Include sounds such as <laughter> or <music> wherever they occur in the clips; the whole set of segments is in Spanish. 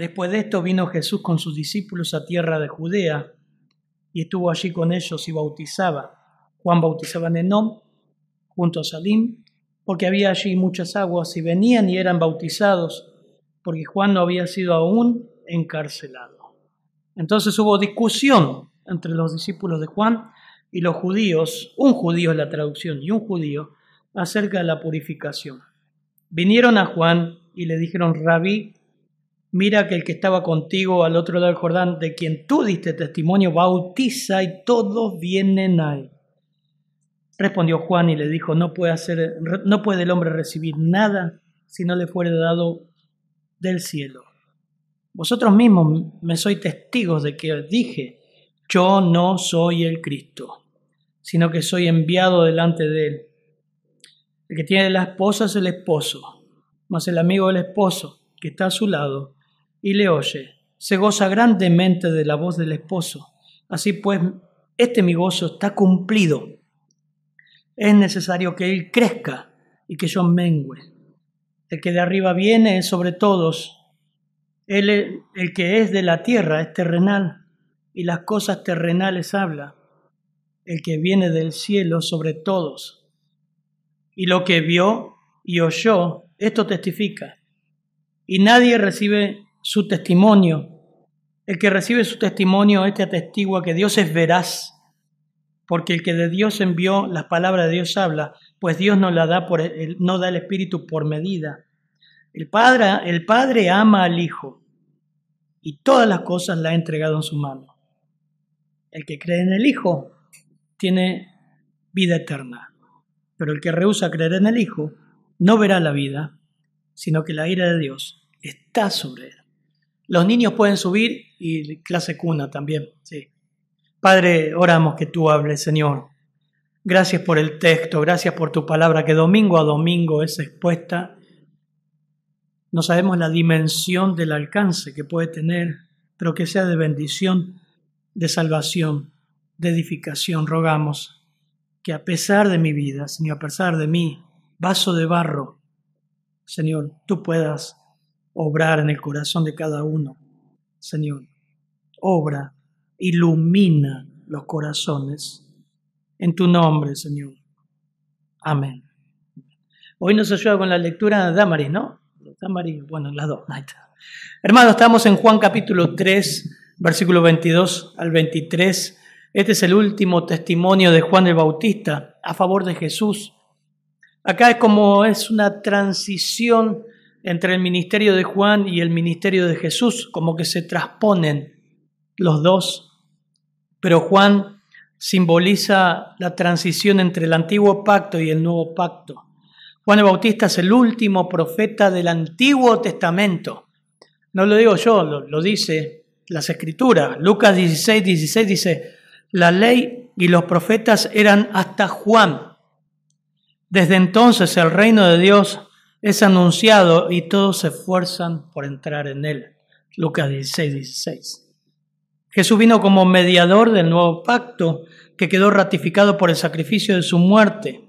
Después de esto vino Jesús con sus discípulos a tierra de Judea y estuvo allí con ellos y bautizaba. Juan bautizaba en Enom, junto a Salim, porque había allí muchas aguas y venían y eran bautizados, porque Juan no había sido aún encarcelado. Entonces hubo discusión entre los discípulos de Juan y los judíos, un judío es la traducción, y un judío, acerca de la purificación. Vinieron a Juan y le dijeron, rabí, mira que el que estaba contigo al otro lado del Jordán, de quien tú diste testimonio, bautiza y todos vienen a él. Respondió Juan y le dijo, no puede, hacer, no puede el hombre recibir nada si no le fuere dado del cielo. Vosotros mismos me sois testigos de que dije, yo no soy el Cristo, sino que soy enviado delante de él. El que tiene la esposa es el esposo, mas el amigo del esposo, que está a su lado, y le oye, se goza grandemente de la voz del esposo. Así pues, este mi gozo está cumplido. Es necesario que él crezca y que yo mengüe. El que de arriba viene es sobre todos. Él, el que es de la tierra es terrenal y las cosas terrenales habla. El que viene del cielo sobre todos. Y lo que vio y oyó, esto testifica. Y nadie recibe su testimonio. El que recibe su testimonio, este atestigua que Dios es veraz, porque el que de Dios envió las palabras de Dios habla, pues Dios no la da por el, no da el espíritu por medida. El padre, el padre ama al Hijo y todas las cosas la ha entregado en su mano. El que cree en el Hijo tiene vida eterna, pero el que rehúsa creer en el Hijo no verá la vida, sino que la ira de Dios está sobre él. Los niños pueden subir y clase cuna también, sí. Padre, oramos que tú hables, Señor. Gracias por el texto, gracias por tu palabra que domingo a domingo es expuesta. No sabemos la dimensión del alcance que puede tener, pero que sea de bendición, de salvación, de edificación. Rogamos que a pesar de mi vida, Señor, a pesar de mí, vaso de barro, Señor, tú puedas obrar en el corazón de cada uno. Señor, obra, ilumina los corazones. En tu nombre, Señor. Amén. Hoy nos ayuda con la lectura de Damaris, ¿no? Damaris, bueno, las dos. Hermanos, estamos en Juan capítulo 3, versículo 22 al 23. Este es el último testimonio de Juan el Bautista a favor de Jesús. Acá es como es una transición entre el ministerio de Juan y el ministerio de Jesús, como que se transponen los dos. Pero Juan simboliza la transición entre el antiguo pacto y el nuevo pacto. Juan el Bautista es el último profeta del Antiguo Testamento. No lo digo yo, lo, lo dice las escrituras. Lucas 16, 16 dice, la ley y los profetas eran hasta Juan. Desde entonces el reino de Dios es anunciado y todos se esfuerzan por entrar en él. Lucas 16, 16. Jesús vino como mediador del nuevo pacto que quedó ratificado por el sacrificio de su muerte.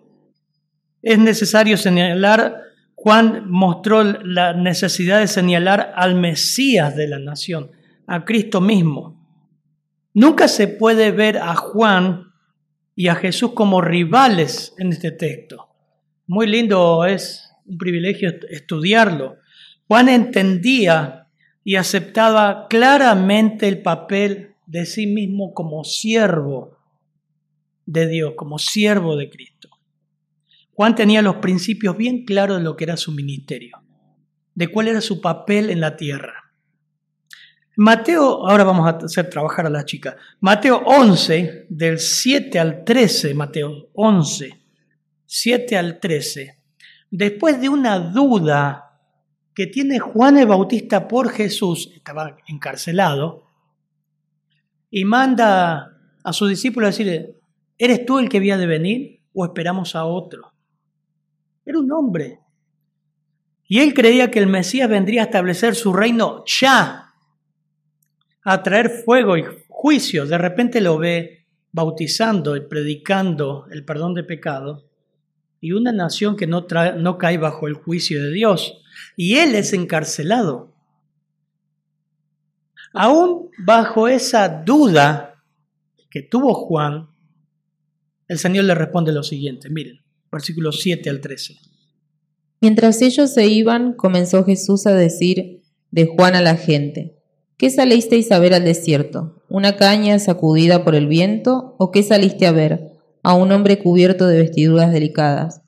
Es necesario señalar, Juan mostró la necesidad de señalar al Mesías de la nación, a Cristo mismo. Nunca se puede ver a Juan y a Jesús como rivales en este texto. Muy lindo es un privilegio estudiarlo. Juan entendía y aceptaba claramente el papel de sí mismo como siervo de Dios, como siervo de Cristo. Juan tenía los principios bien claros de lo que era su ministerio, de cuál era su papel en la tierra. Mateo, ahora vamos a hacer trabajar a la chica. Mateo 11, del 7 al 13, Mateo 11, 7 al 13 después de una duda que tiene Juan el Bautista por Jesús, estaba encarcelado, y manda a su discípulo a decirle, ¿eres tú el que había de venir o esperamos a otro? Era un hombre. Y él creía que el Mesías vendría a establecer su reino ya, a traer fuego y juicio. De repente lo ve bautizando y predicando el perdón de pecado y una nación que no, cae bajo el juicio de Dios. Y él es encarcelado. Aún bajo esa duda que tuvo Juan, el Señor le responde lo siguiente. Miren, versículos 7 al 13. Mientras ellos se iban, comenzó Jesús a decir de Juan a la gente, ¿qué salisteis a ver al desierto? ¿Una caña sacudida por el viento? ¿O qué saliste a ver? ¿A un hombre cubierto de vestiduras delicadas?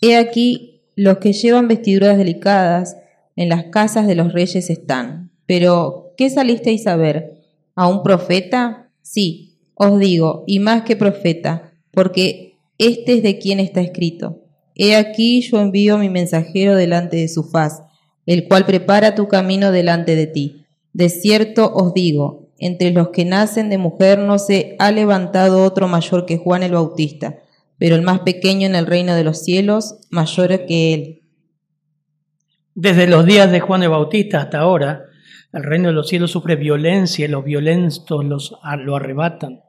He aquí, los que llevan vestiduras delicadas en las casas de los reyes están. Pero, ¿qué salisteis a ver? ¿A un profeta? Sí, os digo, y más que profeta, porque este es de quien está escrito. He aquí yo envío mi mensajero delante de su faz, el cual prepara tu camino delante de ti. De cierto os digo, entre los que nacen de mujer no se ha levantado otro mayor que Juan el Bautista, pero el más pequeño en el reino de los cielos, mayor que él. Desde los días de Juan el Bautista hasta ahora, el reino de los cielos sufre violencia y los violentos los, lo arrebatan,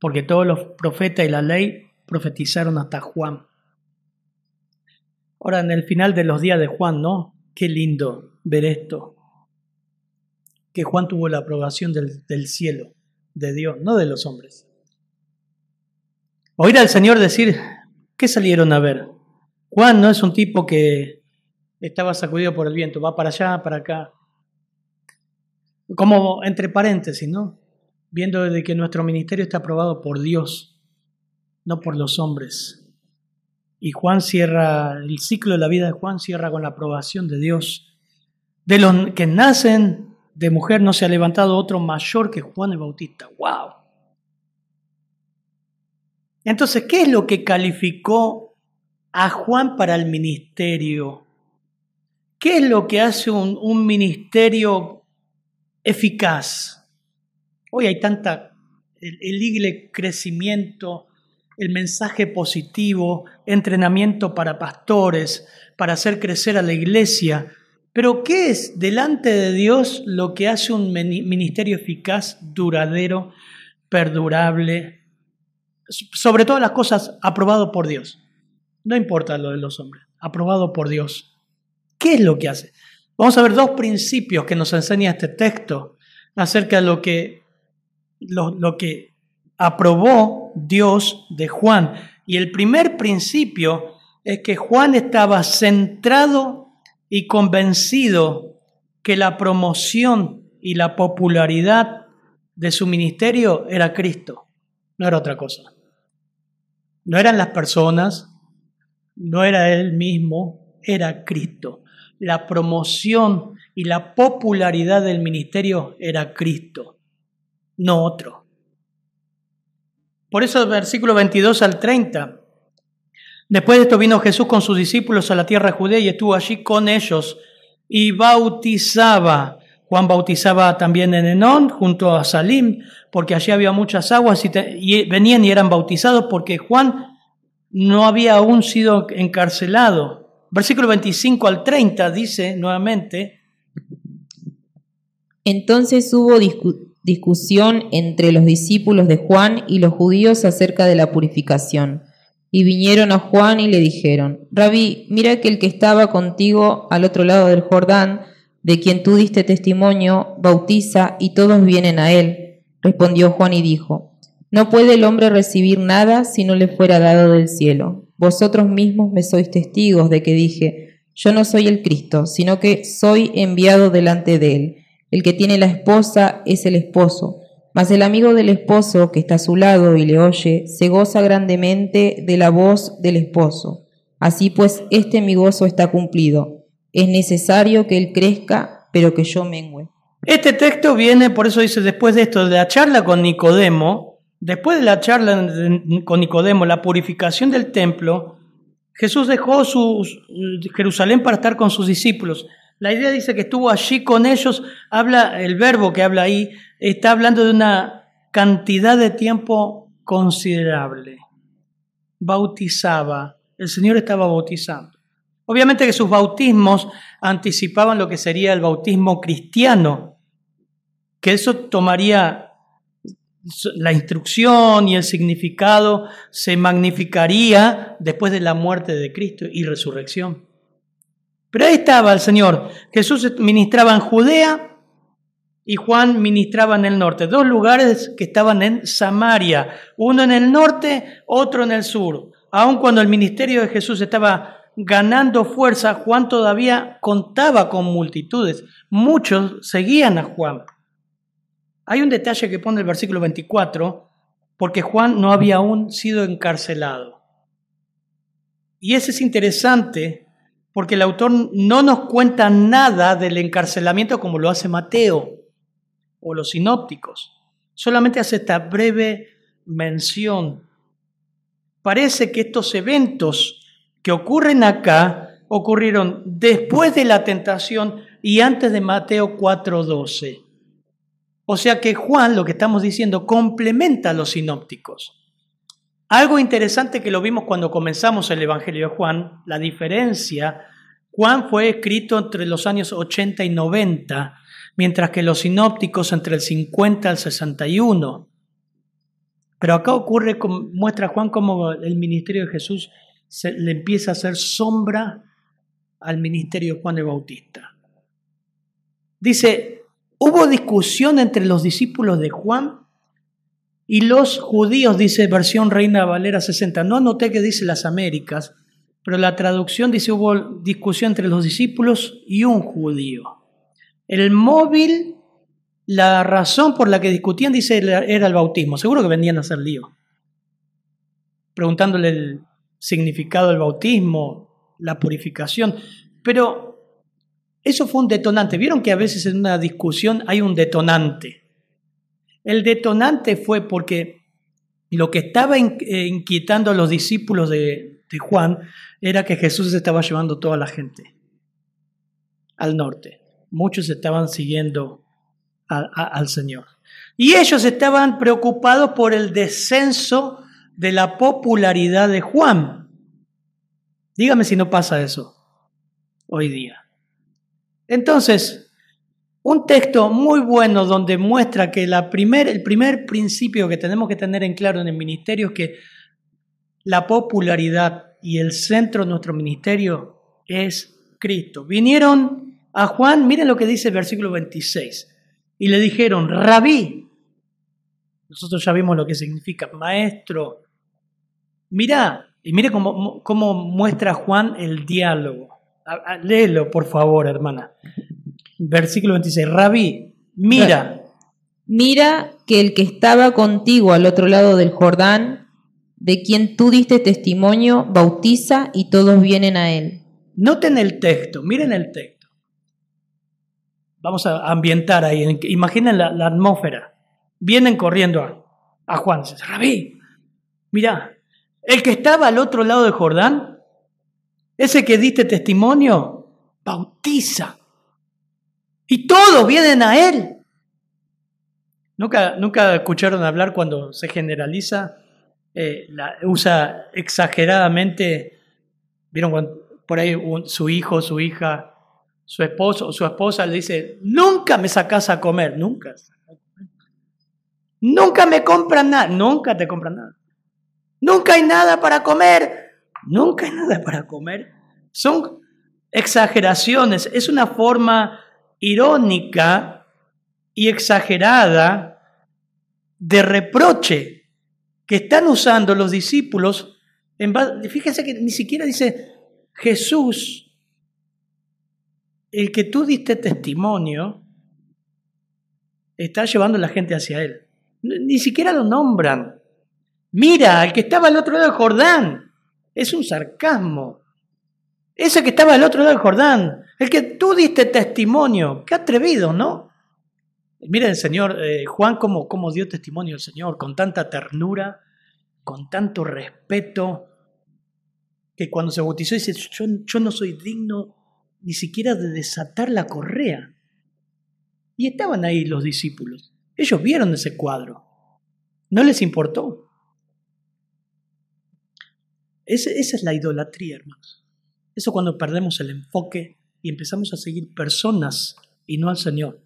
porque todos los profetas y la ley profetizaron hasta Juan. Ahora, en el final de los días de Juan, ¿no? Qué lindo ver esto. Que Juan tuvo la aprobación del, cielo, de Dios, no de los hombres. Oír al Señor decir, ¿qué salieron a ver? Juan no es un tipo que estaba sacudido por el viento, va para allá, para acá. Como entre paréntesis, ¿no? Viendo de que nuestro ministerio está aprobado por Dios, no por los hombres. Y Juan cierra, el ciclo de la vida de Juan cierra con la aprobación de Dios. De los que nacen de mujer no se ha levantado otro mayor que Juan el Bautista. ¡Wow! Entonces, ¿qué es lo que calificó a Juan para el ministerio? ¿Qué es lo que hace un, un ministerio eficaz? Hoy hay tanta, el, el crecimiento, el mensaje positivo, entrenamiento para pastores, para hacer crecer a la iglesia. Pero ¿qué es delante de Dios lo que hace un ministerio eficaz, duradero, perdurable? Sobre todas las cosas, aprobado por Dios. No importa lo de los hombres, aprobado por Dios. ¿Qué es lo que hace? Vamos a ver dos principios que nos enseña este texto acerca de lo que, lo, lo que aprobó Dios de Juan. Y el primer principio es que Juan estaba centrado y convencido que la promoción y la popularidad de su ministerio era Cristo, no era otra cosa. No eran las personas, no era él mismo, era Cristo. La promoción y la popularidad del ministerio era Cristo, no otro. Por eso el versículo 22 al 30. Después de esto vino Jesús con sus discípulos a la tierra de Judea y estuvo allí con ellos y bautizaba. Juan bautizaba también en Enón junto a Salim, porque allí había muchas aguas y, y venían y eran bautizados porque Juan no había aún sido encarcelado. Versículo 25 al 30 dice nuevamente. Entonces hubo discusión entre los discípulos de Juan y los judíos acerca de la purificación. Y vinieron a Juan y le dijeron, Rabí, mira que el que estaba contigo al otro lado del Jordán, de quien tú diste testimonio, bautiza y todos vienen a él. Respondió Juan y dijo, No puede el hombre recibir nada si no le fuera dado del cielo. Vosotros mismos me sois testigos de que dije, Yo no soy el Cristo, sino que soy enviado delante de él. El que tiene la esposa es el esposo, mas el amigo del esposo que está a su lado y le oye, se goza grandemente de la voz del esposo. Así pues, este mi gozo está cumplido. Es necesario que él crezca, pero que yo mengüe. Este texto viene, por eso dice, después de esto, de la charla con Nicodemo, después de la charla con Nicodemo, la purificación del templo, Jesús dejó su Jerusalén para estar con sus discípulos. La idea dice que estuvo allí con ellos, habla, el verbo que habla ahí, está hablando de una cantidad de tiempo considerable. Bautizaba, el Señor estaba bautizando. Obviamente que sus bautismos anticipaban lo que sería el bautismo cristiano, que eso tomaría la instrucción y el significado se magnificaría después de la muerte de Cristo y resurrección. Pero ahí estaba el Señor. Jesús ministraba en Judea y Juan ministraba en el norte. Dos lugares que estaban en Samaria, uno en el norte, otro en el sur. Aun cuando el ministerio de Jesús estaba ganando fuerza, Juan todavía contaba con multitudes. Muchos seguían a Juan. Hay un detalle que pone el versículo 24, porque Juan no había aún sido encarcelado. Y ese es interesante porque el autor no nos cuenta nada del encarcelamiento como lo hace Mateo o los sinópticos. Solamente hace esta breve mención. Parece que estos eventos que ocurren acá ocurrieron después de la tentación y antes de Mateo 4:12. O sea que Juan, lo que estamos diciendo, complementa a los sinópticos. Algo interesante que lo vimos cuando comenzamos el Evangelio de Juan, la diferencia, Juan fue escrito entre los años 80 y 90, mientras que los sinópticos entre el 50 al 61. Pero acá ocurre, muestra Juan cómo el ministerio de Jesús le empieza a hacer sombra al ministerio de Juan el Bautista. Dice, hubo discusión entre los discípulos de Juan y los judíos, dice versión Reina Valera 60. No anoté que dice las Américas, pero la traducción dice hubo discusión entre los discípulos y un judío. El móvil, la razón por la que discutían, dice, era el bautismo. Seguro que venían a hacer lío. Preguntándole el significado del bautismo, la purificación. Pero eso fue un detonante. Vieron que a veces en una discusión hay un detonante. El detonante fue porque lo que estaba eh, inquietando a los discípulos de, Juan era que Jesús estaba llevando toda la gente al norte. Muchos estaban siguiendo al Señor. Y ellos estaban preocupados por el descenso de la popularidad de Juan. Dígame si no pasa eso hoy día. Entonces, un texto muy bueno donde muestra que el primer principio que tenemos que tener en claro en el ministerio es que la popularidad y el centro de nuestro ministerio es Cristo. Vinieron a Juan, miren lo que dice el versículo 26, y le dijeron, rabí, nosotros ya vimos lo que significa, maestro, mira, y mire cómo, cómo muestra Juan el diálogo. Léelo, por favor, hermana. Versículo 26. Rabí, mira. Mira que el que estaba contigo al otro lado del Jordán, de quien tú diste testimonio, bautiza y todos vienen a él. Noten el texto, miren el texto. Vamos a ambientar ahí. Imaginen la, atmósfera. Vienen corriendo a, a Juan. Rabí, mira, el que estaba al otro lado del Jordán, ese que diste testimonio, bautiza. Y todos vienen a Él. ¿Nunca, nunca escucharon hablar cuando se generaliza, eh, usa exageradamente, vieron por ahí su hijo, su hija, su esposo o su esposa le dice, nunca me sacas a comer, nunca. Nunca me compran nada, nunca te compran nada. Nunca hay nada para comer, nunca hay nada para comer. Son exageraciones, es una forma irónica y exagerada de reproche que están usando los discípulos. En fíjense que ni siquiera dice Jesús, el que tú diste testimonio, está llevando a la gente hacia él. Ni siquiera lo nombran. Mira, el que estaba al otro lado del Jordán. Es un sarcasmo. Ese que estaba al otro lado del Jordán, el que tú diste testimonio, qué atrevido, ¿no? Miren, Señor, eh, Juan, cómo, cómo dio testimonio el Señor, con tanta ternura, con tanto respeto, que cuando se bautizó dice, yo, yo no soy digno ni siquiera de desatar la correa. Y estaban ahí los discípulos. Ellos vieron ese cuadro. No les importó. esa es la idolatría, hermanos. Eso cuando perdemos el enfoque y empezamos a seguir personas y no al Señor.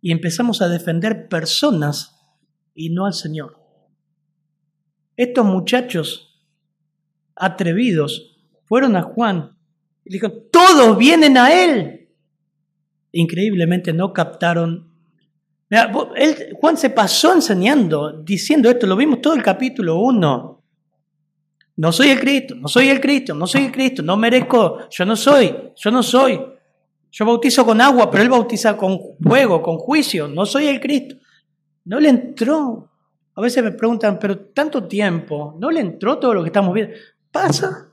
Y empezamos a defender personas y no al Señor. Estos muchachos atrevidos fueron a Juan y dijeron, todos vienen a Él. Increíblemente no captaron Juan se pasó enseñando, diciendo esto, lo vimos todo el capítulo 1. No soy el Cristo, no soy el Cristo, no soy el Cristo, no merezco, yo no soy, yo no soy. Yo bautizo con agua, pero él bautiza con fuego, con juicio, no soy el Cristo. No le entró. A veces me preguntan, pero tanto tiempo, ¿no le entró todo lo que estamos viendo? Pasa.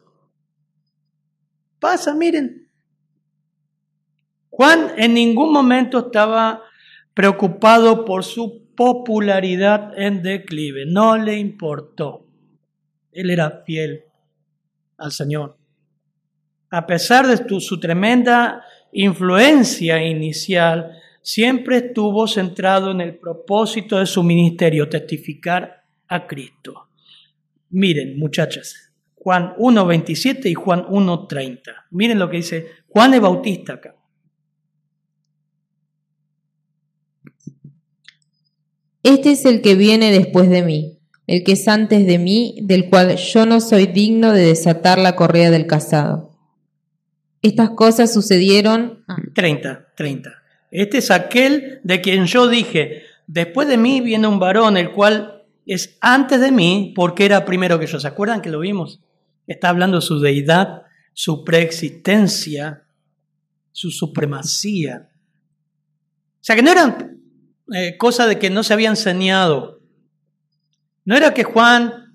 Pasa, miren. Juan en ningún momento estaba preocupado por su popularidad en declive. No le importó. Él era fiel al Señor. A pesar de su tremenda influencia inicial, siempre estuvo centrado en el propósito de su ministerio, testificar a Cristo. Miren, muchachas, Juan 1.27 y Juan 1.30. Miren lo que dice Juan el Bautista acá. Este es el que viene después de mí, el que es antes de mí, del cual yo no soy digno de desatar la correa del casado. Estas cosas sucedieron... 30, 30. Este es aquel de quien yo dije, después de mí viene un varón, el cual es antes de mí, porque era primero que yo. ¿Se acuerdan que lo vimos? Está hablando de su deidad, su preexistencia, su supremacía. O sea que no eran eh, cosa de que no se había enseñado. No era que Juan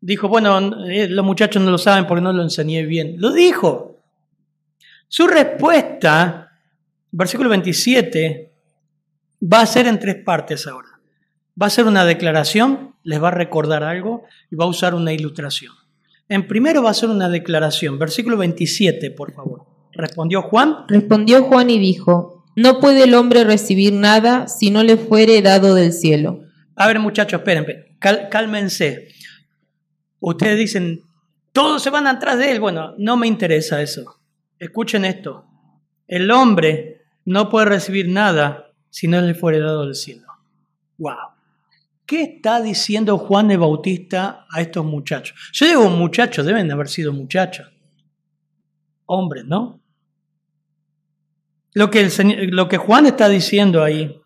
dijo, bueno, eh, los muchachos no lo saben porque no lo enseñé bien. Lo dijo. Su respuesta, versículo 27, va a ser en tres partes ahora. Va a ser una declaración, les va a recordar algo y va a usar una ilustración. En primero va a ser una declaración. Versículo 27, por favor. ¿Respondió Juan? Respondió Juan y dijo, no puede el hombre recibir nada si no le fuere dado del cielo. A ver, muchachos, esperen, cálmense. Ustedes dicen, todos se van atrás de él. Bueno, no me interesa eso. Escuchen esto. El hombre no puede recibir nada si no le fuere dado del cielo. ¡Wow! ¿Qué está diciendo Juan el Bautista a estos muchachos? Yo digo muchachos, deben haber sido muchachos. Hombres, ¿no? Lo que, lo que Juan está diciendo ahí,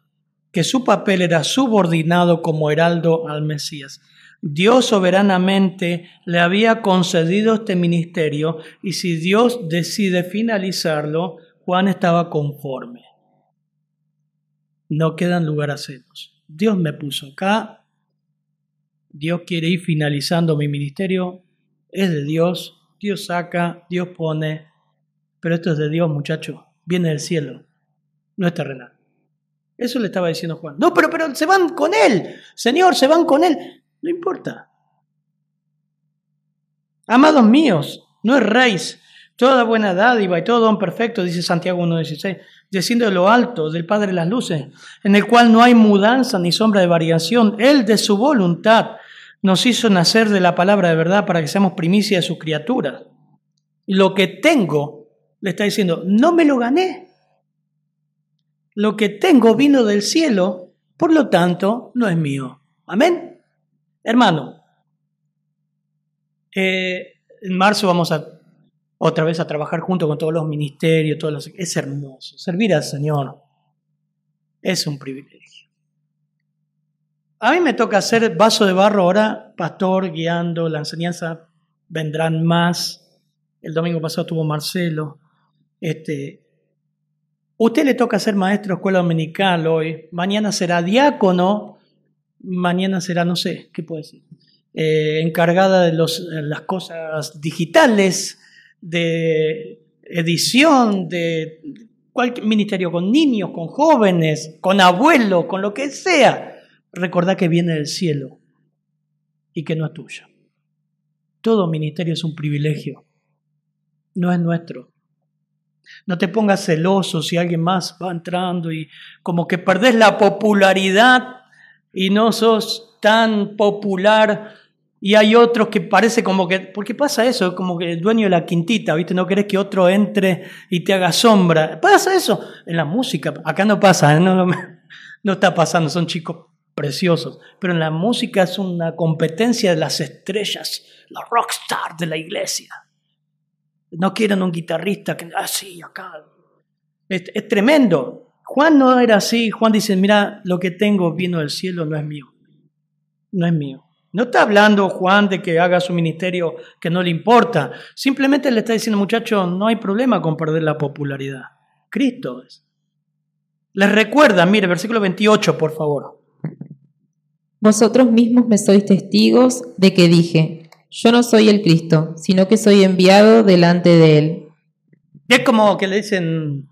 que su papel era subordinado como heraldo al Mesías. Dios soberanamente le había concedido este ministerio y si Dios decide finalizarlo, Juan estaba conforme. No quedan lugar a celos. Dios me puso acá, Dios quiere ir finalizando mi ministerio, es de Dios, Dios saca, Dios pone, pero esto es de Dios, muchachos viene del cielo, no es terrenal. Eso le estaba diciendo Juan. No, pero, pero se van con él. Señor, se van con él. No importa. Amados míos, no erréis. Toda buena dádiva y todo don perfecto, dice Santiago 1.16, diciendo de lo alto del Padre de las Luces, en el cual no hay mudanza ni sombra de variación. Él de su voluntad nos hizo nacer de la palabra de verdad para que seamos primicia de sus criaturas. Lo que tengo le está diciendo, no me lo gané. Lo que tengo vino del cielo, por lo tanto, no es mío. Amén. Hermano, eh, en marzo vamos a otra vez a trabajar junto con todos los ministerios, todos los, es hermoso. Servir al Señor es un privilegio. A mí me toca hacer vaso de barro ahora, pastor, guiando la enseñanza, vendrán más. El domingo pasado tuvo Marcelo. Este, usted le toca ser maestro de escuela dominical hoy, mañana será diácono, mañana será, no sé, ¿qué puede ser? Eh, encargada de los, las cosas digitales, de edición, de cualquier ministerio con niños, con jóvenes, con abuelos, con lo que sea. Recordá que viene del cielo y que no es tuyo. Todo ministerio es un privilegio, no es nuestro. No te pongas celoso si alguien más va entrando y como que perdés la popularidad y no sos tan popular y hay otros que parece como que, ¿por qué pasa eso? Como que el dueño de la quintita, ¿viste? No querés que otro entre y te haga sombra. Pasa eso en la música. Acá no pasa, ¿eh? no, no está pasando, son chicos preciosos. Pero en la música es una competencia de las estrellas, los rockstar de la iglesia. No quieren un guitarrista que, ah, sí, acá. Es, tremendo. Juan no era así. Juan dice, mira, lo que tengo vino del cielo no es mío. No es mío. No está hablando Juan de que haga su ministerio que no le importa. Simplemente le está diciendo, muchacho, no hay problema con perder la popularidad. Cristo es. Les recuerda, mire, versículo 28, por favor. Vosotros mismos me sois testigos de que dije, yo no soy el Cristo, sino que soy enviado delante de él. Es como que le dicen,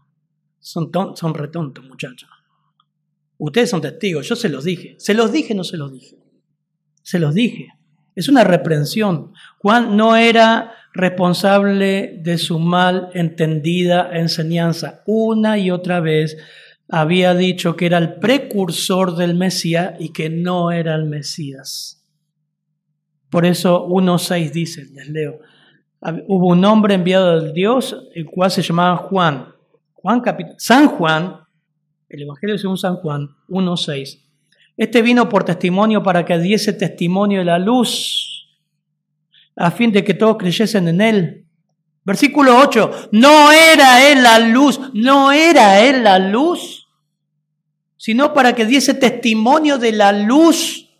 son, son retontos, muchachos. Ustedes son testigos, yo se los dije. ¿Se los dije no se los dije? Se los dije. Es una reprensión. Juan no era responsable de su mal entendida enseñanza. Una y otra vez había dicho que era el precursor del Mesías y que no era el Mesías. Por eso 1.6 dice, les leo, hubo un hombre enviado del Dios, el cual se llamaba Juan. Juan San Juan, el Evangelio según San Juan 1.6. Este vino por testimonio para que diese testimonio de la luz, a fin de que todos creyesen en él. Versículo 8, no era él la luz, no era él la luz, sino para que diese testimonio de la luz.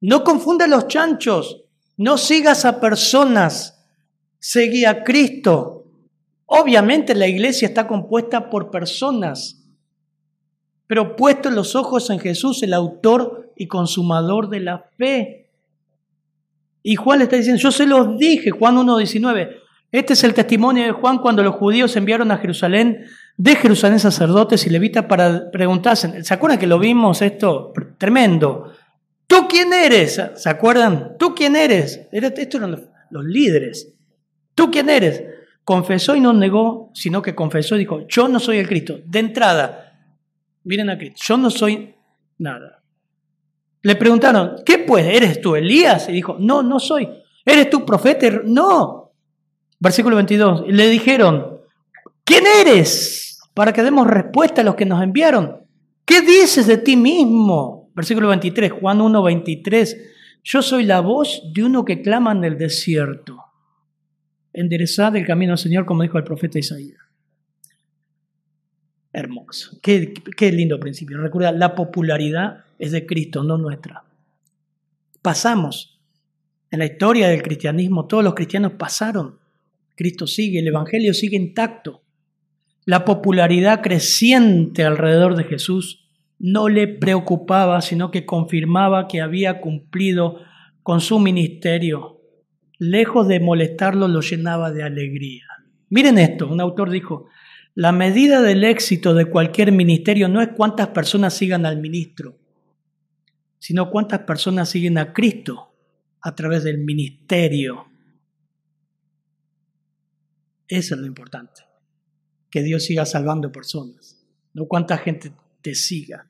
No confunda los chanchos, no sigas a personas, seguí a Cristo. Obviamente la iglesia está compuesta por personas, pero puesto los ojos en Jesús, el autor y consumador de la fe. Y Juan le está diciendo, yo se los dije, Juan 1.19, este es el testimonio de Juan cuando los judíos enviaron a Jerusalén, de Jerusalén sacerdotes y levitas para preguntarse, ¿se acuerdan que lo vimos esto? Tremendo. ¿Tú quién eres? ¿Se acuerdan? ¿Tú quién eres? Estos eran los, líderes. ¿Tú quién eres? confesó y no negó, sino que confesó y dijo, yo no soy el Cristo. De entrada, miren a Cristo, yo no soy nada. Le preguntaron, ¿qué pues? ¿Eres tú Elías? Y dijo, no, no soy. ¿Eres tú profeta? No. Versículo 22. Le dijeron, ¿quién eres? Para que demos respuesta a los que nos enviaron. ¿Qué dices de ti mismo? Versículo 23, Juan 1, 23. Yo soy la voz de uno que clama en el desierto enderezad el camino al Señor, como dijo el profeta Isaías. Hermoso. Qué, qué lindo principio. Recuerda, la popularidad es de Cristo, no nuestra. Pasamos. En la historia del cristianismo, todos los cristianos pasaron. Cristo sigue, el Evangelio sigue intacto. La popularidad creciente alrededor de Jesús no le preocupaba, sino que confirmaba que había cumplido con su ministerio lejos de molestarlo, lo llenaba de alegría. Miren esto, un autor dijo, la medida del éxito de cualquier ministerio no es cuántas personas sigan al ministro, sino cuántas personas siguen a Cristo a través del ministerio. Eso es lo importante, que Dios siga salvando personas, no cuánta gente te siga.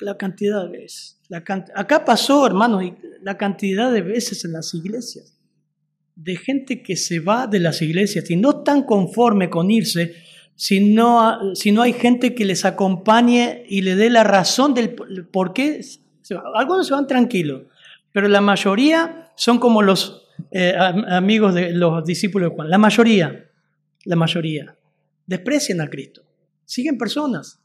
la, cantidad de veces. Acá pasó, hermanos, la cantidad de veces en las iglesias, de gente que se va de las iglesias y no están conforme con irse, si no, si no hay gente que les acompañe y le dé la razón del por qué. Algunos se van tranquilos, pero la mayoría son como los eh, amigos de los discípulos de Juan. La mayoría, la mayoría, desprecian a Cristo. Siguen personas.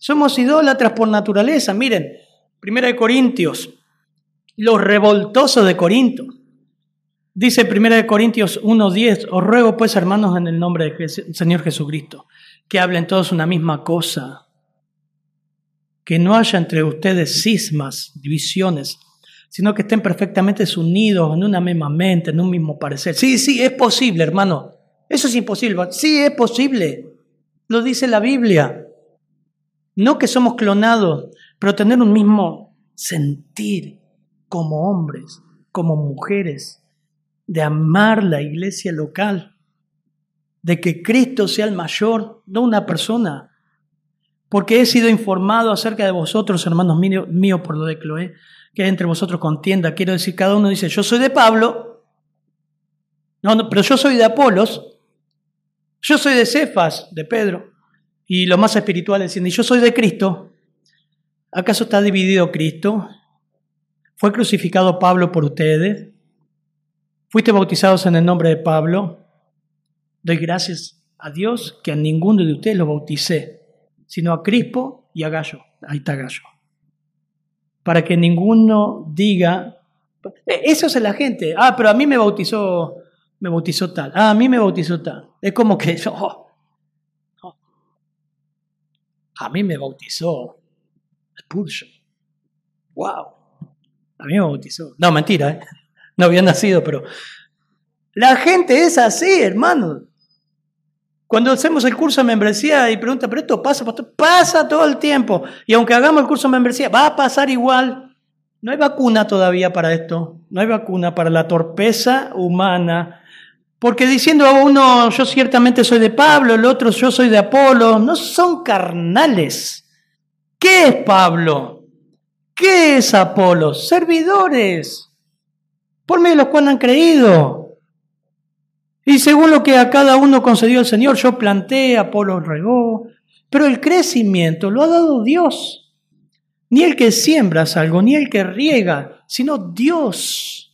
Somos idólatras por naturaleza. Miren, Primera de Corintios, los revoltosos de Corinto. Dice Primera de Corintios 1.10, os ruego pues hermanos en el nombre del Señor Jesucristo, que hablen todos una misma cosa, que no haya entre ustedes cismas, divisiones, sino que estén perfectamente unidos en una misma mente, en un mismo parecer. Sí, sí, es posible, hermano. Eso es imposible. Sí, es posible. Lo dice la Biblia. No que somos clonados, pero tener un mismo sentir como hombres, como mujeres, de amar la iglesia local, de que Cristo sea el mayor, no una persona. Porque he sido informado acerca de vosotros, hermanos míos, por lo de Cloé, que entre vosotros contienda. Quiero decir, cada uno dice, yo soy de Pablo, no, no, pero yo soy de Apolos, yo soy de Cefas, de Pedro, y los más espirituales dicen, y yo soy de Cristo, ¿Acaso está dividido Cristo? ¿Fue crucificado Pablo por ustedes? ¿Fuiste bautizados en el nombre de Pablo? Doy gracias a Dios que a ninguno de ustedes lo bauticé, sino a Crispo y a Gallo. Ahí está Gallo. Para que ninguno diga, e, eso es la gente, ah, pero a mí me bautizó, me bautizó tal, ah, a mí me bautizó tal. Es como que, <laughs> oh, a mí me bautizó Spurgeon. Wow, a mí me bautizó. No, mentira, ¿eh? no había nacido, pero la gente es así, hermano. Cuando hacemos el curso de membresía y pregunta, pero esto pasa, pasa todo el tiempo. Y aunque hagamos el curso de membresía, va a pasar igual. No hay vacuna todavía para esto. No hay vacuna para la torpeza humana. Porque diciendo a uno, yo ciertamente soy de Pablo, el otro, yo soy de Apolo, no son carnales. ¿Qué es Pablo? ¿Qué es Apolo? Servidores, por medio de los cuales han creído. Y según lo que a cada uno concedió el Señor, yo planté, Apolo regó, pero el crecimiento lo ha dado Dios. Ni el que siembra algo, ni el que riega, sino Dios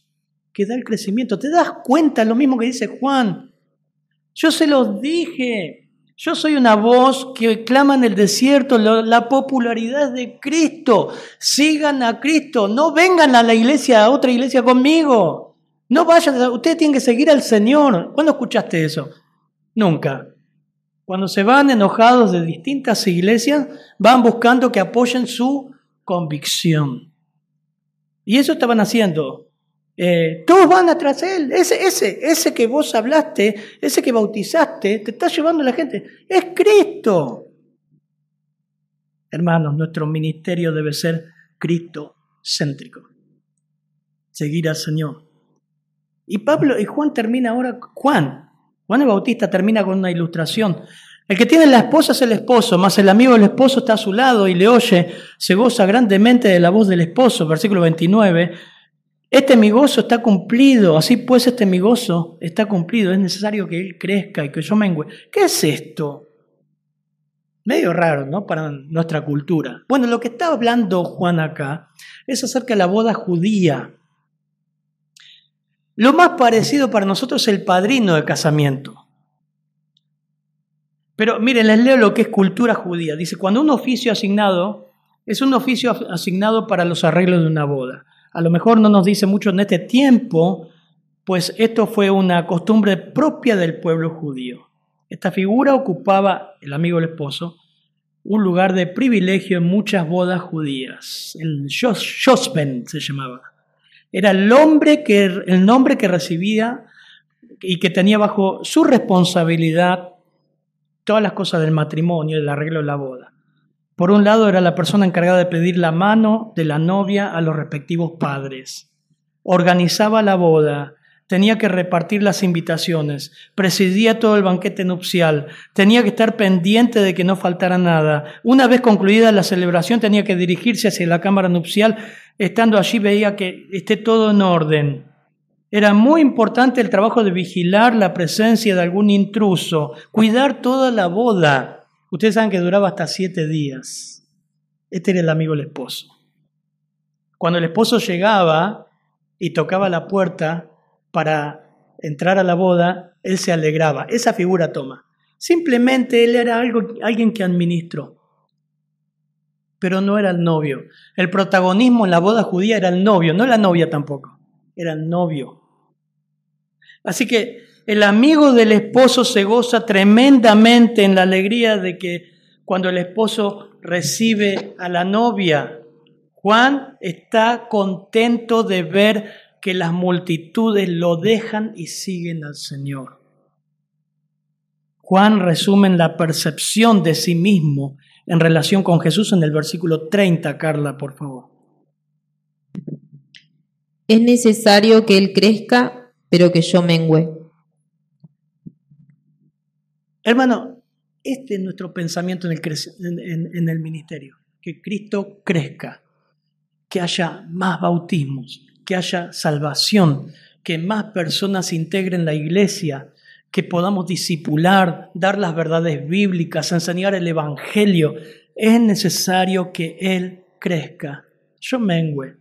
que da el crecimiento. ¿Te das cuenta lo mismo que dice Juan? Yo se los dije. Yo soy una voz que clama en el desierto la popularidad de Cristo. Sigan a Cristo. No vengan a la iglesia, a otra iglesia conmigo. No vayan, ustedes tienen que seguir al Señor. ¿Cuándo escuchaste eso? Nunca. Cuando se van enojados de distintas iglesias, van buscando que apoyen su convicción. Y eso estaban haciendo. Eh, todos van atrás de él. Ese, ese, ese que vos hablaste, ese que bautizaste, te está llevando la gente. Es Cristo. Hermanos, nuestro ministerio debe ser Cristo céntrico. Seguir al Señor. Y Pablo y Juan termina ahora, Juan, Juan el Bautista termina con una ilustración. El que tiene la esposa es el esposo, más el amigo del esposo está a su lado y le oye, se goza grandemente de la voz del esposo, versículo 29. Este mi gozo está cumplido, así pues este mi gozo está cumplido, es necesario que él crezca y que yo mengüe. ¿Qué es esto? Medio raro, ¿no? Para nuestra cultura. Bueno, lo que está hablando Juan acá es acerca de la boda judía. Lo más parecido para nosotros es el padrino de casamiento. Pero miren, les leo lo que es cultura judía. Dice, cuando un oficio asignado es un oficio asignado para los arreglos de una boda. A lo mejor no nos dice mucho en este tiempo, pues esto fue una costumbre propia del pueblo judío. Esta figura ocupaba, el amigo del esposo, un lugar de privilegio en muchas bodas judías. El Shosben se llamaba. Era el, hombre que, el nombre que recibía y que tenía bajo su responsabilidad todas las cosas del matrimonio, del arreglo de la boda. Por un lado era la persona encargada de pedir la mano de la novia a los respectivos padres. Organizaba la boda, tenía que repartir las invitaciones, presidía todo el banquete nupcial, tenía que estar pendiente de que no faltara nada. Una vez concluida la celebración tenía que dirigirse hacia la cámara nupcial, estando allí veía que esté todo en orden. Era muy importante el trabajo de vigilar la presencia de algún intruso, cuidar toda la boda. Ustedes saben que duraba hasta siete días. Este era el amigo del esposo. Cuando el esposo llegaba y tocaba la puerta, para entrar a la boda, él se alegraba. Esa figura toma. Simplemente él era algo, alguien que administró, pero no era el novio. El protagonismo en la boda judía era el novio, no la novia tampoco, era el novio. Así que el amigo del esposo se goza tremendamente en la alegría de que cuando el esposo recibe a la novia, Juan está contento de ver que las multitudes lo dejan y siguen al Señor. Juan resume la percepción de sí mismo en relación con Jesús en el versículo 30, Carla, por favor. Es necesario que Él crezca, pero que yo mengüe. Hermano, este es nuestro pensamiento en el, ministerio, que Cristo crezca, que haya más bautismos, que haya salvación, que más personas integren la iglesia, que podamos disipular, dar las verdades bíblicas, enseñar el Evangelio. Es necesario que Él crezca. Yo mengüe.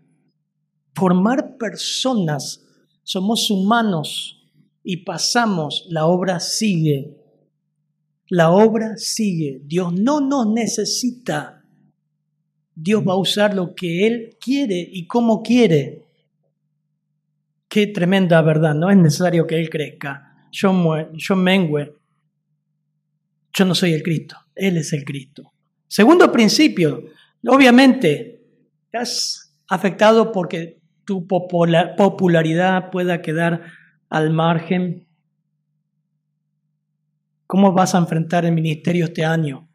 Formar personas. Somos humanos y pasamos, la obra sigue. La obra sigue. Dios no nos necesita. Dios va a usar lo que Él quiere y como quiere. Qué tremenda verdad. No es necesario que Él crezca. Yo, yo mengue. Yo no soy el Cristo. Él es el Cristo. Segundo principio. Obviamente, estás afectado porque tu popularidad pueda quedar al margen ¿Cómo vas a enfrentar el ministerio este año?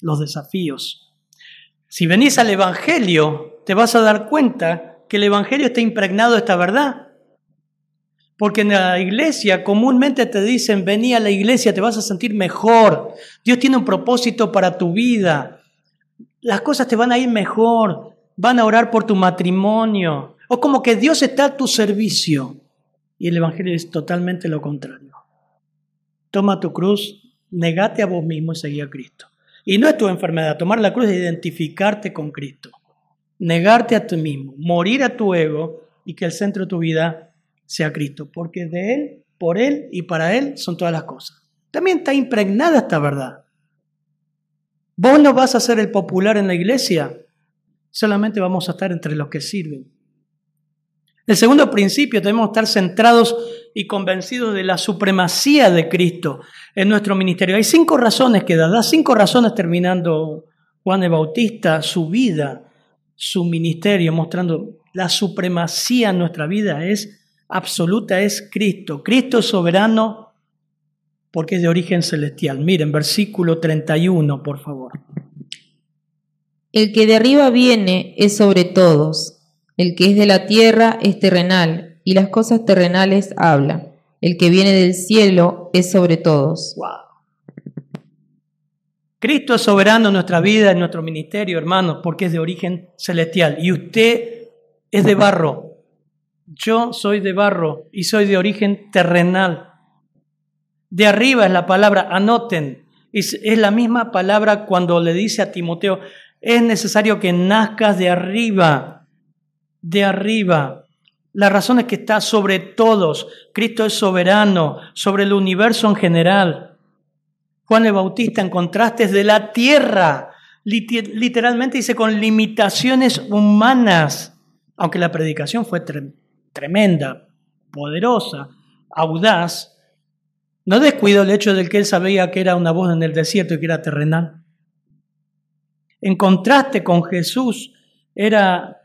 Los desafíos. Si venís al Evangelio, te vas a dar cuenta que el Evangelio está impregnado de esta verdad. Porque en la iglesia comúnmente te dicen, vení a la iglesia, te vas a sentir mejor. Dios tiene un propósito para tu vida. Las cosas te van a ir mejor. Van a orar por tu matrimonio. O como que Dios está a tu servicio. Y el Evangelio es totalmente lo contrario. Toma tu cruz, negate a vos mismo y seguí a Cristo. Y no es tu enfermedad, tomar la cruz es identificarte con Cristo. Negarte a ti mismo, morir a tu ego y que el centro de tu vida sea Cristo. Porque de Él, por Él y para Él son todas las cosas. También está impregnada esta verdad. Vos no vas a ser el popular en la iglesia, solamente vamos a estar entre los que sirven. El segundo principio, debemos estar centrados y convencidos de la supremacía de Cristo en nuestro ministerio. Hay cinco razones que da, da cinco razones terminando Juan el Bautista, su vida, su ministerio, mostrando la supremacía en nuestra vida es absoluta, es Cristo. Cristo es soberano porque es de origen celestial. Miren, versículo 31, por favor. El que de arriba viene es sobre todos el que es de la tierra es terrenal, y las cosas terrenales habla. El que viene del cielo es sobre todos. Cristo es soberano en nuestra vida, en nuestro ministerio, hermanos, porque es de origen celestial. Y usted es de barro. Yo soy de barro y soy de origen terrenal. De arriba es la palabra, anoten. Es, es la misma palabra cuando le dice a Timoteo, es necesario que nazcas de arriba de arriba. La razón es que está sobre todos. Cristo es soberano, sobre el universo en general. Juan el Bautista en contraste es de la tierra. Literalmente dice con limitaciones humanas. Aunque la predicación fue tremenda, poderosa, audaz, no descuidó el hecho de que él sabía que era una voz en el desierto y que era terrenal. En contraste con Jesús, era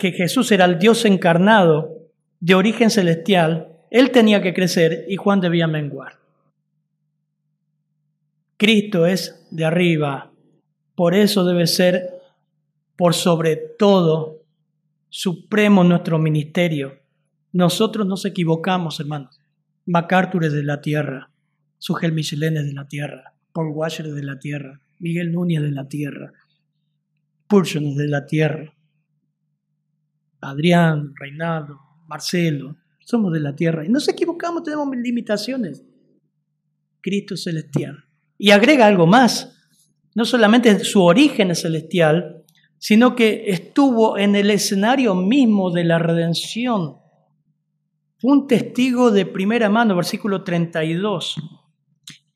que Jesús era el Dios encarnado de origen celestial, él tenía que crecer y Juan debía menguar. Cristo es de arriba, por eso debe ser por sobre todo supremo nuestro ministerio. Nosotros nos equivocamos, hermanos. MacArthur es de la tierra, Sugel Michelén es de la tierra, Paul Washer es de la tierra, Miguel Núñez de la tierra, Purson es de la tierra. Adrián, Reinaldo, Marcelo, somos de la tierra y nos equivocamos, tenemos limitaciones. Cristo es celestial. Y agrega algo más, no solamente su origen es celestial, sino que estuvo en el escenario mismo de la redención. Fue un testigo de primera mano, versículo 32.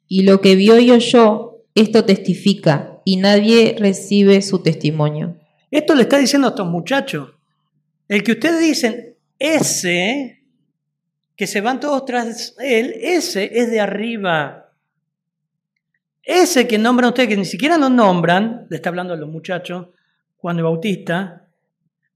Y lo que vio y oyó, esto testifica, y nadie recibe su testimonio. Esto le está diciendo a estos muchachos. El que ustedes dicen, ese, que se van todos tras él, ese es de arriba. Ese que nombran ustedes, que ni siquiera lo nombran, le está hablando a los muchachos, Juan Bautista,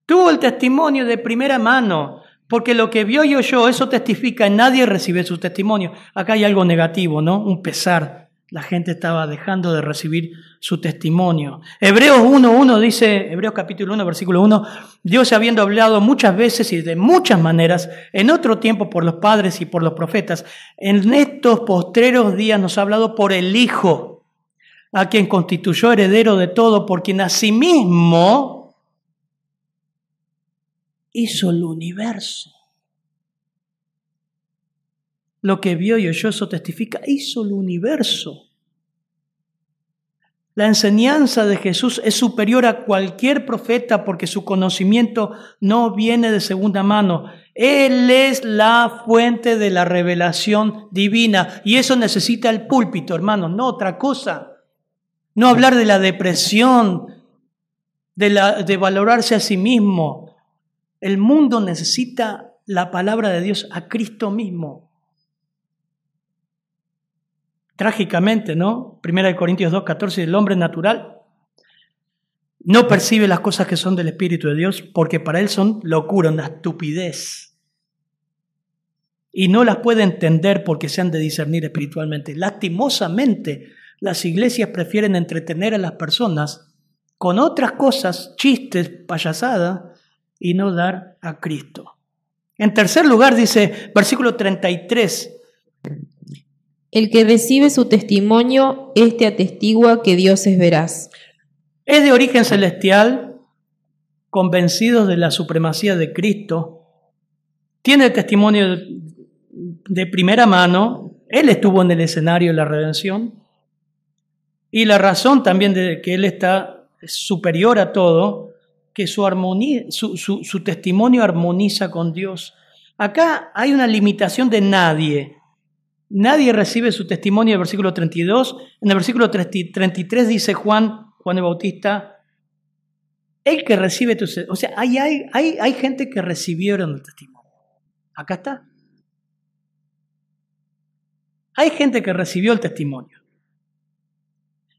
tuvo el testimonio de primera mano, porque lo que vio y oyó, eso testifica, nadie recibe su testimonio. Acá hay algo negativo, ¿no? Un pesar. La gente estaba dejando de recibir su testimonio. Hebreos 1.1 dice, Hebreos capítulo 1, versículo 1, Dios habiendo hablado muchas veces y de muchas maneras, en otro tiempo por los padres y por los profetas, en estos postreros días nos ha hablado por el Hijo, a quien constituyó heredero de todo, por quien asimismo hizo el universo. Lo que vio y oyó eso testifica, hizo el universo. La enseñanza de Jesús es superior a cualquier profeta porque su conocimiento no viene de segunda mano. Él es la fuente de la revelación divina y eso necesita el púlpito, hermanos, no otra cosa. No hablar de la depresión, de, la, de valorarse a sí mismo. El mundo necesita la palabra de Dios a Cristo mismo. Trágicamente, ¿no? Primera de Corintios 2, 14, el hombre natural no percibe las cosas que son del Espíritu de Dios porque para él son locura, una estupidez. Y no las puede entender porque se han de discernir espiritualmente. Lastimosamente, las iglesias prefieren entretener a las personas con otras cosas, chistes, payasadas, y no dar a Cristo. En tercer lugar, dice versículo 33, el que recibe su testimonio, este atestigua que Dios es veraz. Es de origen celestial, convencido de la supremacía de Cristo, tiene el testimonio de primera mano, él estuvo en el escenario de la redención, y la razón también de que él está superior a todo, que su testimonio armoniza con Dios. Acá hay una limitación de nadie. Nadie recibe su testimonio en el versículo 32. En el versículo 33 dice Juan, Juan el Bautista, el que recibe tu... O sea, hay, hay, hay, hay gente que recibieron el testimonio. Acá está. Hay gente que recibió el testimonio.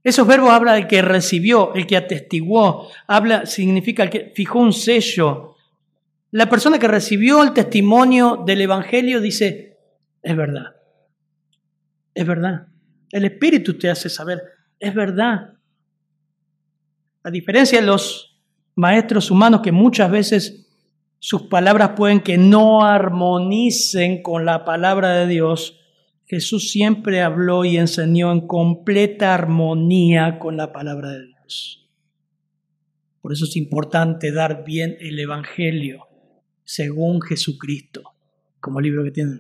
Esos verbos habla del que recibió, el que atestiguó, habla, significa el que fijó un sello. La persona que recibió el testimonio del Evangelio dice, es verdad. Es verdad. El Espíritu te hace saber, es verdad. A diferencia de los maestros humanos que muchas veces sus palabras pueden que no armonicen con la palabra de Dios, Jesús siempre habló y enseñó en completa armonía con la palabra de Dios. Por eso es importante dar bien el Evangelio según Jesucristo, como libro que tiene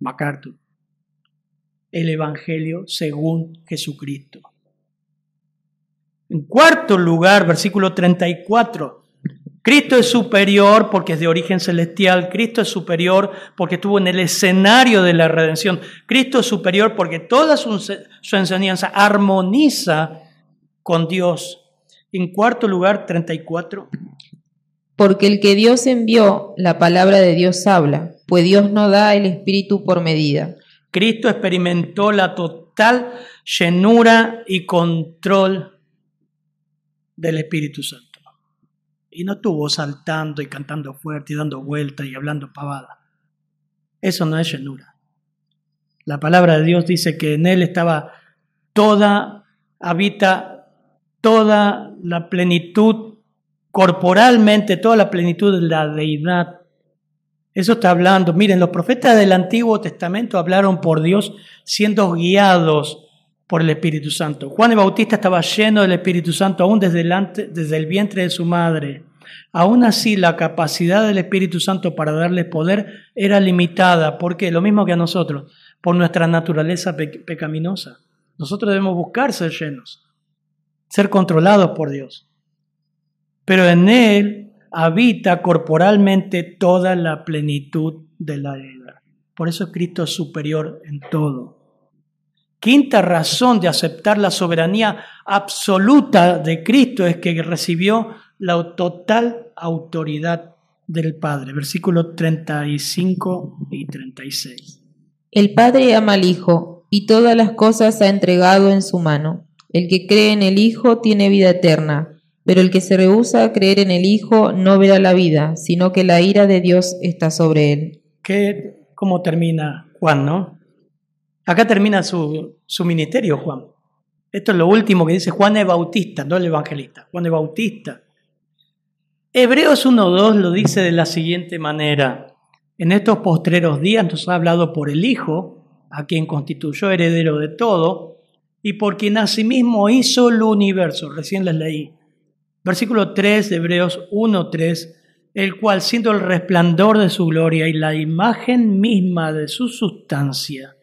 MacArthur el Evangelio según Jesucristo. En cuarto lugar, versículo 34, Cristo es superior porque es de origen celestial, Cristo es superior porque estuvo en el escenario de la redención, Cristo es superior porque toda su, su enseñanza armoniza con Dios. En cuarto lugar, 34. Porque el que Dios envió, la palabra de Dios habla, pues Dios no da el Espíritu por medida. Cristo experimentó la total llenura y control del Espíritu Santo. Y no estuvo saltando y cantando fuerte y dando vueltas y hablando pavada. Eso no es llenura. La palabra de Dios dice que en él estaba toda, habita toda la plenitud, corporalmente, toda la plenitud de la deidad eso está hablando. Miren, los profetas del Antiguo Testamento hablaron por Dios siendo guiados por el Espíritu Santo. Juan el Bautista estaba lleno del Espíritu Santo aún desde, desde el vientre de su madre. Aún así, la capacidad del Espíritu Santo para darle poder era limitada. ¿Por qué? Lo mismo que a nosotros, por nuestra naturaleza pecaminosa. Nosotros debemos buscar ser llenos, ser controlados por Dios. Pero en Él habita corporalmente toda la plenitud de la edad. Por eso Cristo es superior en todo. Quinta razón de aceptar la soberanía absoluta de Cristo es que recibió la total autoridad del Padre. Versículos 35 y 36. El Padre ama al Hijo y todas las cosas ha entregado en su mano. El que cree en el Hijo tiene vida eterna pero el que se rehúsa a creer en el Hijo no verá la vida, sino que la ira de Dios está sobre él. ¿Qué, ¿Cómo termina Juan, no? Acá termina su, su ministerio, Juan. Esto es lo último que dice Juan el Bautista, no el evangelista, Juan el Bautista. Hebreos 1.2 lo dice de la siguiente manera. En estos postreros días nos ha hablado por el Hijo, a quien constituyó heredero de todo, y por quien asimismo hizo el universo. Recién les leí. Versículo 3 de Hebreos 1.3, el cual siendo el resplandor de su gloria y la imagen misma de su sustancia,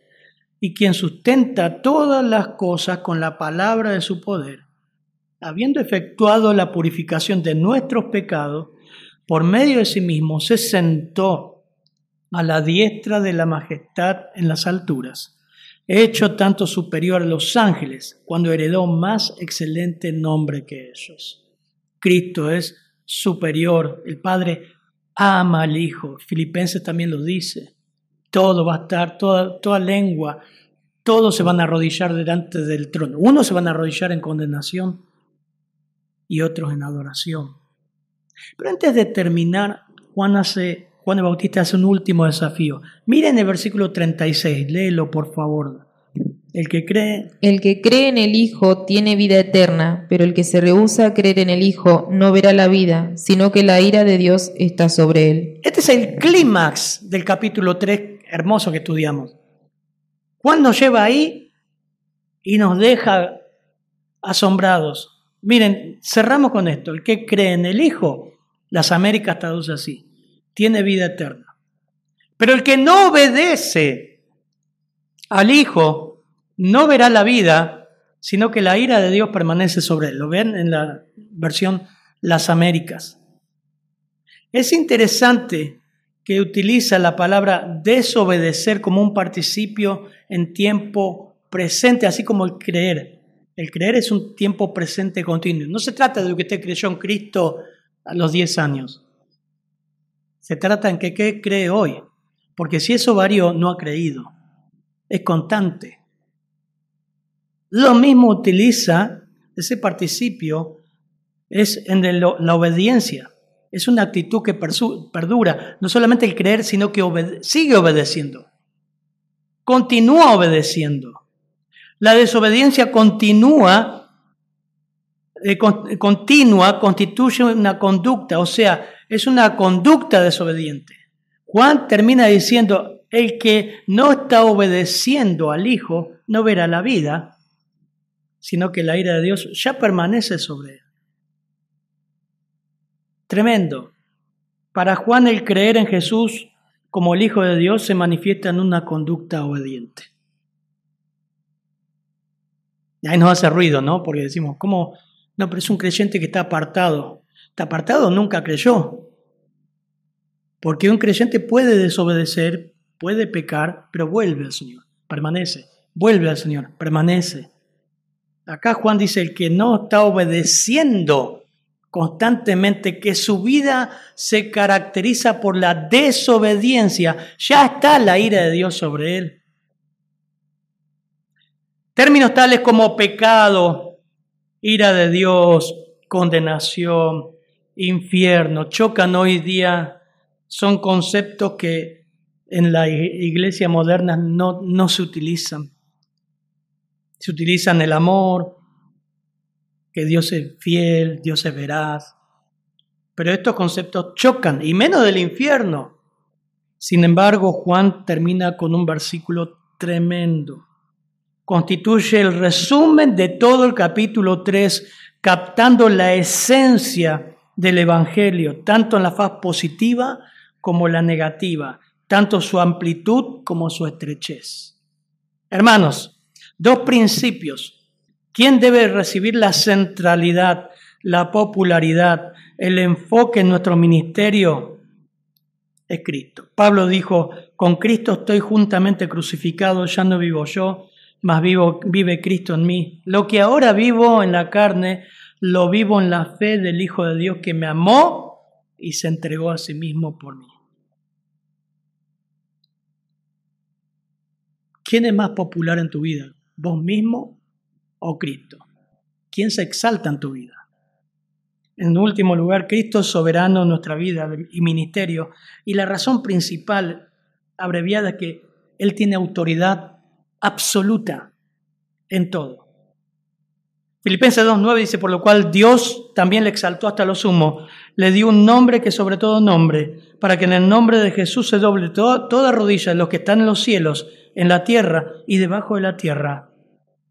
y quien sustenta todas las cosas con la palabra de su poder, habiendo efectuado la purificación de nuestros pecados, por medio de sí mismo se sentó a la diestra de la majestad en las alturas, hecho tanto superior a los ángeles, cuando heredó más excelente nombre que ellos. Cristo es superior, el Padre ama al Hijo, Filipenses también lo dice, todo va a estar, toda, toda lengua, todos se van a arrodillar delante del trono. Unos se van a arrodillar en condenación y otros en adoración. Pero antes de terminar, Juan, hace, Juan el Bautista hace un último desafío. Miren el versículo 36, léelo por favor. El que cree... El que cree en el Hijo tiene vida eterna, pero el que se rehúsa a creer en el Hijo no verá la vida, sino que la ira de Dios está sobre él. Este es el clímax del capítulo 3 hermoso que estudiamos. Juan nos lleva ahí y nos deja asombrados. Miren, cerramos con esto. El que cree en el Hijo, las Américas traduce así, tiene vida eterna. Pero el que no obedece al Hijo no verá la vida, sino que la ira de Dios permanece sobre él. Lo ven en la versión Las Américas. Es interesante que utiliza la palabra desobedecer como un participio en tiempo presente, así como el creer. El creer es un tiempo presente continuo. No se trata de lo que usted creyó en Cristo a los 10 años. Se trata en que qué cree hoy. Porque si eso varió, no ha creído. Es constante. Lo mismo utiliza ese participio, es en la obediencia. Es una actitud que perdura. No solamente el creer, sino que sigue obedeciendo. Continúa obedeciendo. La desobediencia continúa, eh, continua constituye una conducta, o sea, es una conducta desobediente. Juan termina diciendo, el que no está obedeciendo al Hijo no verá la vida, sino que la ira de Dios ya permanece sobre él. Tremendo. Para Juan el creer en Jesús como el Hijo de Dios se manifiesta en una conducta obediente. Y ahí nos hace ruido, ¿no? Porque decimos, ¿cómo? No, pero es un creyente que está apartado. Está apartado, nunca creyó. Porque un creyente puede desobedecer, puede pecar, pero vuelve al Señor, permanece. Vuelve al Señor, permanece. Acá Juan dice, el que no está obedeciendo constantemente, que su vida se caracteriza por la desobediencia, ya está la ira de Dios sobre él. Términos tales como pecado, ira de Dios, condenación, infierno, chocan hoy día, son conceptos que en la iglesia moderna no, no se utilizan. Se utilizan el amor, que Dios es fiel, Dios es veraz. Pero estos conceptos chocan, y menos del infierno. Sin embargo, Juan termina con un versículo tremendo constituye el resumen de todo el capítulo 3, captando la esencia del Evangelio, tanto en la faz positiva como la negativa, tanto su amplitud como su estrechez. Hermanos, dos principios. ¿Quién debe recibir la centralidad, la popularidad, el enfoque en nuestro ministerio? Es Cristo. Pablo dijo, con Cristo estoy juntamente crucificado, ya no vivo yo, más vivo, vive Cristo en mí. Lo que ahora vivo en la carne, lo vivo en la fe del Hijo de Dios que me amó y se entregó a sí mismo por mí. ¿Quién es más popular en tu vida? ¿Vos mismo o Cristo? ¿Quién se exalta en tu vida? En último lugar, Cristo es soberano en nuestra vida y ministerio. Y la razón principal, abreviada, es que Él tiene autoridad absoluta en todo. Filipenses 2.9 dice, por lo cual Dios también le exaltó hasta lo sumo, le dio un nombre que sobre todo nombre, para que en el nombre de Jesús se doble toda rodilla de los que están en los cielos, en la tierra y debajo de la tierra,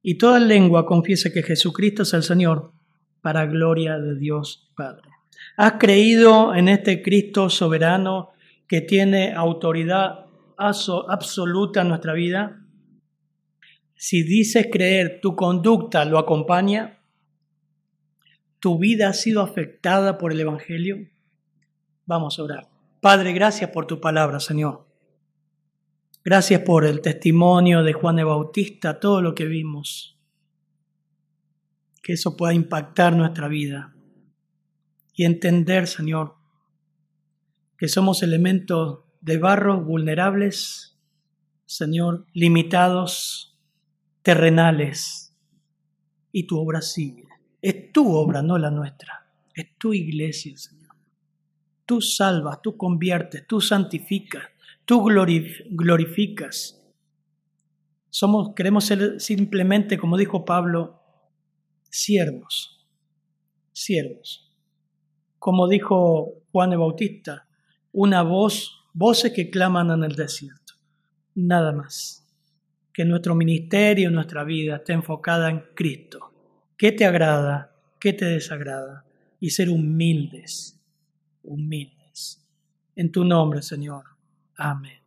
y toda lengua confiese que Jesucristo es el Señor, para gloria de Dios Padre. ¿Has creído en este Cristo soberano que tiene autoridad absoluta en nuestra vida? Si dices creer, tu conducta lo acompaña. ¿Tu vida ha sido afectada por el Evangelio? Vamos a orar. Padre, gracias por tu palabra, Señor. Gracias por el testimonio de Juan el Bautista, todo lo que vimos. Que eso pueda impactar nuestra vida y entender, Señor, que somos elementos de barro vulnerables, Señor, limitados, terrenales, y tu obra sigue. Es tu obra, no la nuestra. Es tu iglesia, Señor. Tú salvas, tú conviertes, tú santificas, tú glorificas. Somos, queremos ser simplemente, como dijo Pablo, siervos, siervos. Como dijo Juan el Bautista, una voz, voces que claman en el desierto. Nada más. Que nuestro ministerio, nuestra vida esté enfocada en Cristo. ¿Qué te agrada? ¿Qué te desagrada? Y ser humildes, humildes. En tu nombre, Señor. Amén.